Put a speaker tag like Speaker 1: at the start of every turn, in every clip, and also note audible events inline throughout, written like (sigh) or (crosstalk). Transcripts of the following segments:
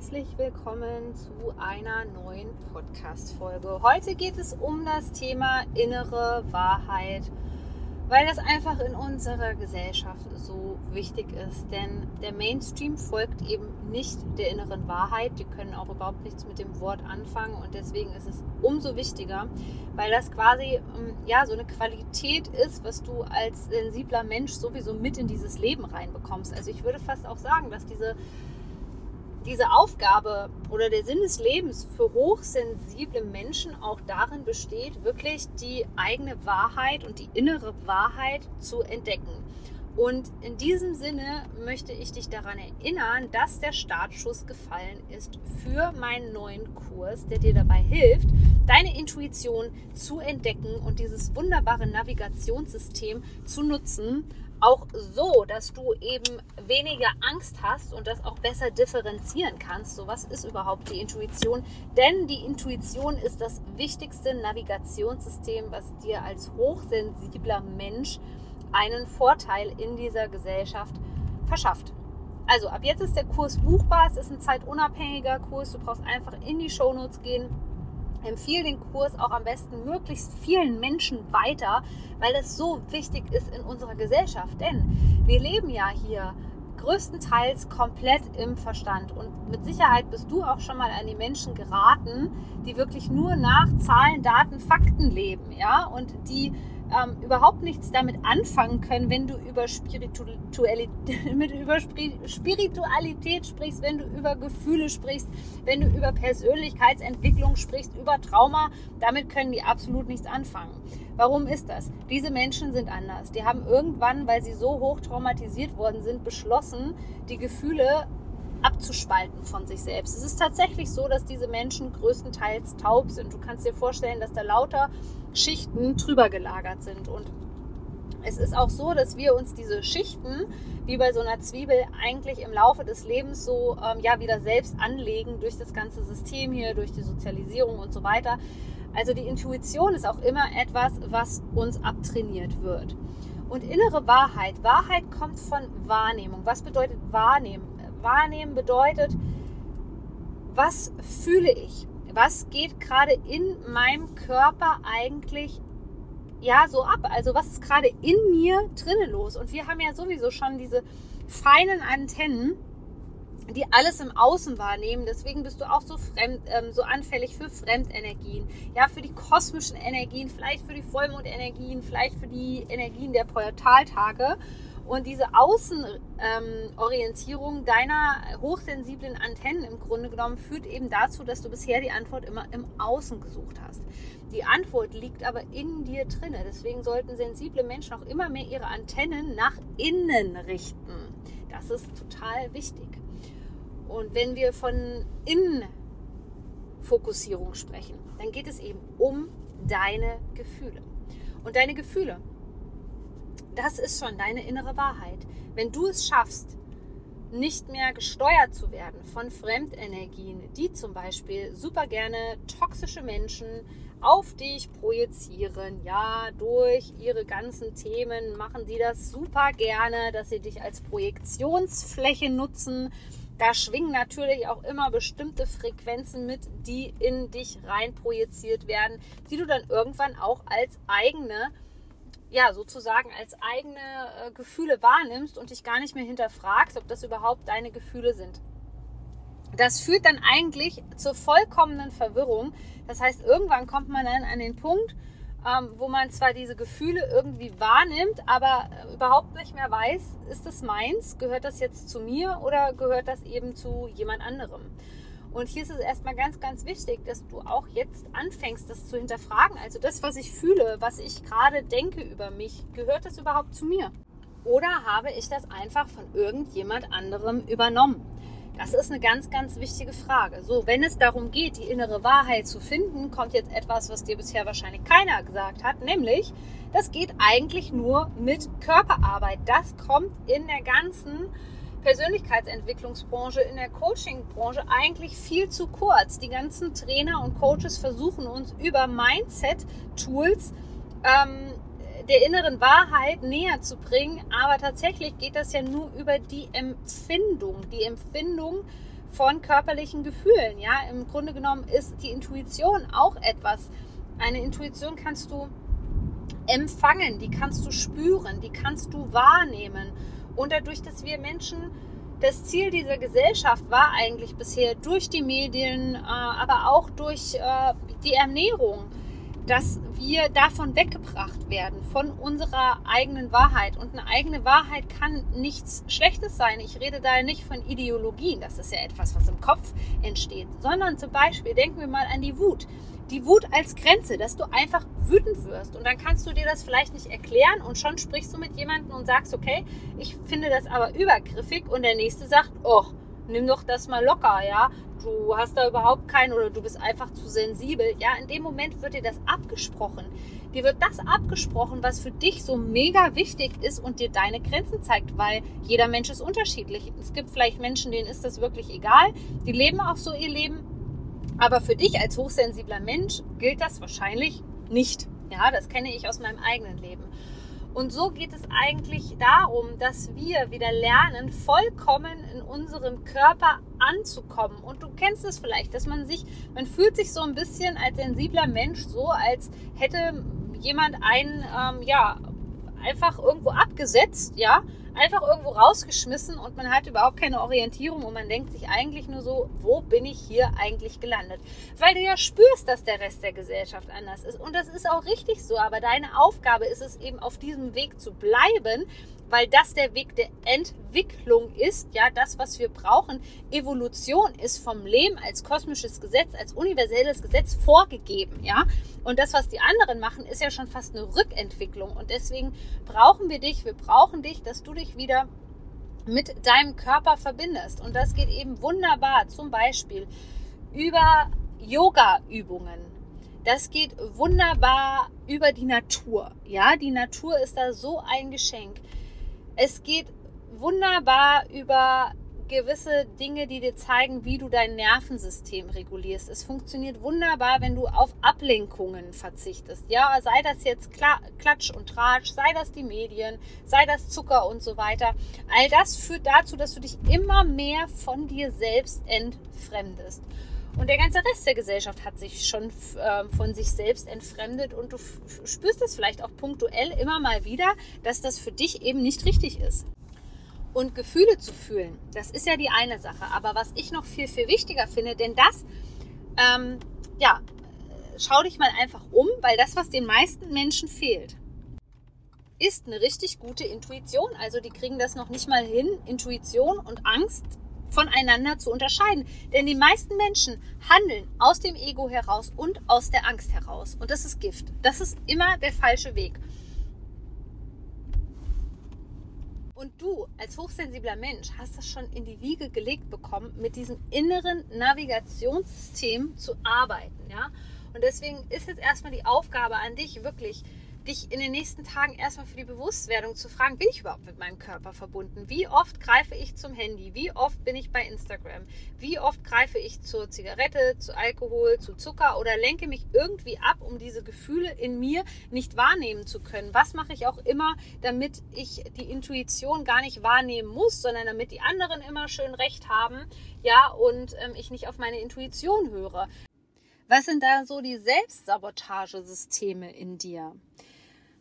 Speaker 1: Herzlich willkommen zu einer neuen Podcast-Folge. Heute geht es um das Thema innere Wahrheit, weil das einfach in unserer Gesellschaft so wichtig ist. Denn der Mainstream folgt eben nicht der inneren Wahrheit. Die können auch überhaupt nichts mit dem Wort anfangen und deswegen ist es umso wichtiger, weil das quasi ähm, ja so eine Qualität ist, was du als sensibler Mensch sowieso mit in dieses Leben reinbekommst. Also ich würde fast auch sagen, dass diese diese Aufgabe oder der Sinn des Lebens für hochsensible Menschen auch darin besteht, wirklich die eigene Wahrheit und die innere Wahrheit zu entdecken. Und in diesem Sinne möchte ich dich daran erinnern, dass der Startschuss gefallen ist für meinen neuen Kurs, der dir dabei hilft, deine Intuition zu entdecken und dieses wunderbare Navigationssystem zu nutzen, auch so, dass du eben weniger Angst hast und das auch besser differenzieren kannst. So, was ist überhaupt die Intuition? Denn die Intuition ist das wichtigste Navigationssystem, was dir als hochsensibler Mensch einen Vorteil in dieser Gesellschaft verschafft. Also ab jetzt ist der Kurs buchbar. Es ist ein zeitunabhängiger Kurs. Du brauchst einfach in die Shownotes gehen empfehle den Kurs auch am besten möglichst vielen Menschen weiter, weil es so wichtig ist in unserer Gesellschaft. Denn wir leben ja hier größtenteils komplett im Verstand. Und mit Sicherheit bist du auch schon mal an die Menschen geraten, die wirklich nur nach Zahlen, Daten, Fakten leben, ja, und die ähm, überhaupt nichts damit anfangen können, wenn du über Spiritualität, (laughs) mit über Spiritualität sprichst, wenn du über Gefühle sprichst, wenn du über Persönlichkeitsentwicklung sprichst, über Trauma. Damit können die absolut nichts anfangen. Warum ist das? Diese Menschen sind anders. Die haben irgendwann, weil sie so hoch traumatisiert worden sind, beschlossen, die Gefühle abzuspalten von sich selbst. Es ist tatsächlich so, dass diese Menschen größtenteils taub sind. Du kannst dir vorstellen, dass da lauter Schichten drüber gelagert sind. Und es ist auch so, dass wir uns diese Schichten, wie bei so einer Zwiebel, eigentlich im Laufe des Lebens so ähm, ja wieder selbst anlegen durch das ganze System hier, durch die Sozialisierung und so weiter. Also die Intuition ist auch immer etwas, was uns abtrainiert wird. Und innere Wahrheit. Wahrheit kommt von Wahrnehmung. Was bedeutet Wahrnehmen? Wahrnehmen bedeutet, was fühle ich? Was geht gerade in meinem Körper eigentlich ja so ab? Also was ist gerade in mir drinnen los? Und wir haben ja sowieso schon diese feinen Antennen, die alles im Außen wahrnehmen. Deswegen bist du auch so, fremd, ähm, so anfällig für Fremdenergien, ja, für die kosmischen Energien, vielleicht für die Vollmondenergien, vielleicht für die Energien der Portaltage. Und diese Außenorientierung ähm, deiner hochsensiblen Antennen im Grunde genommen führt eben dazu, dass du bisher die Antwort immer im Außen gesucht hast. Die Antwort liegt aber in dir drinne. Deswegen sollten sensible Menschen auch immer mehr ihre Antennen nach innen richten. Das ist total wichtig. Und wenn wir von Innenfokussierung sprechen, dann geht es eben um deine Gefühle. Und deine Gefühle, das ist schon deine innere Wahrheit. Wenn du es schaffst, nicht mehr gesteuert zu werden von Fremdenergien, die zum Beispiel super gerne toxische Menschen auf dich projizieren. Ja, durch ihre ganzen Themen machen sie das super gerne, dass sie dich als Projektionsfläche nutzen. Da schwingen natürlich auch immer bestimmte Frequenzen mit, die in dich rein projiziert werden, die du dann irgendwann auch als eigene ja, sozusagen als eigene äh, Gefühle wahrnimmst und dich gar nicht mehr hinterfragst, ob das überhaupt deine Gefühle sind. Das führt dann eigentlich zur vollkommenen Verwirrung. Das heißt, irgendwann kommt man dann an den Punkt, ähm, wo man zwar diese Gefühle irgendwie wahrnimmt, aber äh, überhaupt nicht mehr weiß, ist das meins, gehört das jetzt zu mir oder gehört das eben zu jemand anderem. Und hier ist es erstmal ganz, ganz wichtig, dass du auch jetzt anfängst, das zu hinterfragen. Also das, was ich fühle, was ich gerade denke über mich, gehört das überhaupt zu mir? Oder habe ich das einfach von irgendjemand anderem übernommen? Das ist eine ganz, ganz wichtige Frage. So, wenn es darum geht, die innere Wahrheit zu finden, kommt jetzt etwas, was dir bisher wahrscheinlich keiner gesagt hat, nämlich, das geht eigentlich nur mit Körperarbeit. Das kommt in der ganzen Persönlichkeitsentwicklungsbranche, in der Coachingbranche eigentlich viel zu kurz. Die ganzen Trainer und Coaches versuchen uns über Mindset-Tools ähm, der inneren Wahrheit näher zu bringen, aber tatsächlich geht das ja nur über die Empfindung, die Empfindung von körperlichen Gefühlen. Ja, im Grunde genommen ist die Intuition auch etwas. Eine Intuition kannst du empfangen, die kannst du spüren, die kannst du wahrnehmen. Und dadurch, dass wir Menschen, das Ziel dieser Gesellschaft war eigentlich bisher durch die Medien, äh, aber auch durch äh, die Ernährung, dass wir davon weggebracht werden, von unserer eigenen Wahrheit. Und eine eigene Wahrheit kann nichts Schlechtes sein. Ich rede da nicht von Ideologien, das ist ja etwas, was im Kopf entsteht, sondern zum Beispiel denken wir mal an die Wut die Wut als Grenze, dass du einfach wütend wirst. Und dann kannst du dir das vielleicht nicht erklären und schon sprichst du mit jemandem und sagst, okay, ich finde das aber übergriffig. Und der nächste sagt, oh, nimm doch das mal locker, ja. Du hast da überhaupt keinen oder du bist einfach zu sensibel. Ja, in dem Moment wird dir das abgesprochen. Dir wird das abgesprochen, was für dich so mega wichtig ist und dir deine Grenzen zeigt, weil jeder Mensch ist unterschiedlich. Es gibt vielleicht Menschen, denen ist das wirklich egal. Die leben auch so ihr Leben aber für dich als hochsensibler Mensch gilt das wahrscheinlich nicht. Ja, das kenne ich aus meinem eigenen Leben. Und so geht es eigentlich darum, dass wir wieder lernen, vollkommen in unserem Körper anzukommen. Und du kennst es vielleicht, dass man sich, man fühlt sich so ein bisschen als sensibler Mensch so, als hätte jemand einen, ähm, ja, einfach irgendwo abgesetzt, ja, einfach irgendwo rausgeschmissen und man hat überhaupt keine Orientierung und man denkt sich eigentlich nur so, wo bin ich hier eigentlich gelandet? Weil du ja spürst, dass der Rest der Gesellschaft anders ist und das ist auch richtig so, aber deine Aufgabe ist es eben auf diesem Weg zu bleiben, weil das der Weg der Entwicklung ist, ja, das, was wir brauchen. Evolution ist vom Leben als kosmisches Gesetz, als universelles Gesetz vorgegeben, ja. Und das, was die anderen machen, ist ja schon fast eine Rückentwicklung. Und deswegen brauchen wir dich, wir brauchen dich, dass du dich wieder mit deinem Körper verbindest. Und das geht eben wunderbar, zum Beispiel über Yoga-Übungen. Das geht wunderbar über die Natur. Ja, die Natur ist da so ein Geschenk. Es geht wunderbar über gewisse Dinge, die dir zeigen, wie du dein Nervensystem regulierst. Es funktioniert wunderbar, wenn du auf Ablenkungen verzichtest. Ja, sei das jetzt Klatsch und Tratsch, sei das die Medien, sei das Zucker und so weiter. All das führt dazu, dass du dich immer mehr von dir selbst entfremdest. Und der ganze Rest der Gesellschaft hat sich schon äh, von sich selbst entfremdet und du spürst es vielleicht auch punktuell immer mal wieder, dass das für dich eben nicht richtig ist. Und Gefühle zu fühlen, das ist ja die eine Sache. Aber was ich noch viel, viel wichtiger finde, denn das, ähm, ja, schau dich mal einfach um, weil das, was den meisten Menschen fehlt, ist eine richtig gute Intuition. Also die kriegen das noch nicht mal hin, Intuition und Angst voneinander zu unterscheiden. Denn die meisten Menschen handeln aus dem Ego heraus und aus der Angst heraus. Und das ist Gift. Das ist immer der falsche Weg. Und du als hochsensibler Mensch hast das schon in die Wiege gelegt bekommen, mit diesem inneren Navigationssystem zu arbeiten. Ja? Und deswegen ist jetzt erstmal die Aufgabe an dich, wirklich dich in den nächsten Tagen erstmal für die Bewusstwerdung zu fragen, bin ich überhaupt mit meinem Körper verbunden? Wie oft greife ich zum Handy? Wie oft bin ich bei Instagram? Wie oft greife ich zur Zigarette, zu Alkohol, zu Zucker oder lenke mich irgendwie ab, um diese Gefühle in mir nicht wahrnehmen zu können? Was mache ich auch immer, damit ich die Intuition gar nicht wahrnehmen muss, sondern damit die anderen immer schön recht haben, ja, und ähm, ich nicht auf meine Intuition höre? Was sind da so die Selbstsabotagesysteme in dir?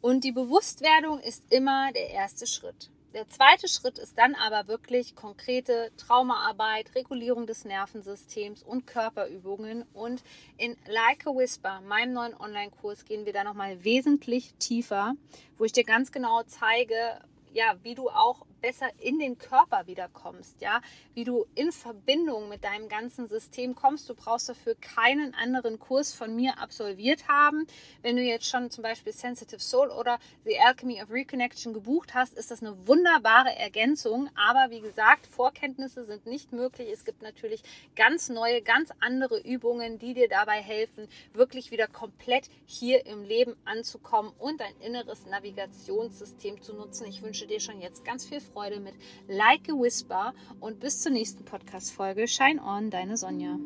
Speaker 1: Und die Bewusstwerdung ist immer der erste Schritt. Der zweite Schritt ist dann aber wirklich konkrete Traumaarbeit, Regulierung des Nervensystems und Körperübungen. Und in Like a Whisper, meinem neuen Online-Kurs, gehen wir da nochmal wesentlich tiefer, wo ich dir ganz genau zeige, ja, wie du auch besser in den Körper wiederkommst, ja, wie du in Verbindung mit deinem ganzen System kommst. Du brauchst dafür keinen anderen Kurs von mir absolviert haben. Wenn du jetzt schon zum Beispiel Sensitive Soul oder The Alchemy of Reconnection gebucht hast, ist das eine wunderbare Ergänzung. Aber wie gesagt, Vorkenntnisse sind nicht möglich. Es gibt natürlich ganz neue, ganz andere Übungen, die dir dabei helfen, wirklich wieder komplett hier im Leben anzukommen und dein inneres Navigationssystem zu nutzen. Ich wünsche dir schon jetzt ganz viel Freude mit Like a Whisper und bis zur nächsten Podcast-Folge. Shine on, deine Sonja.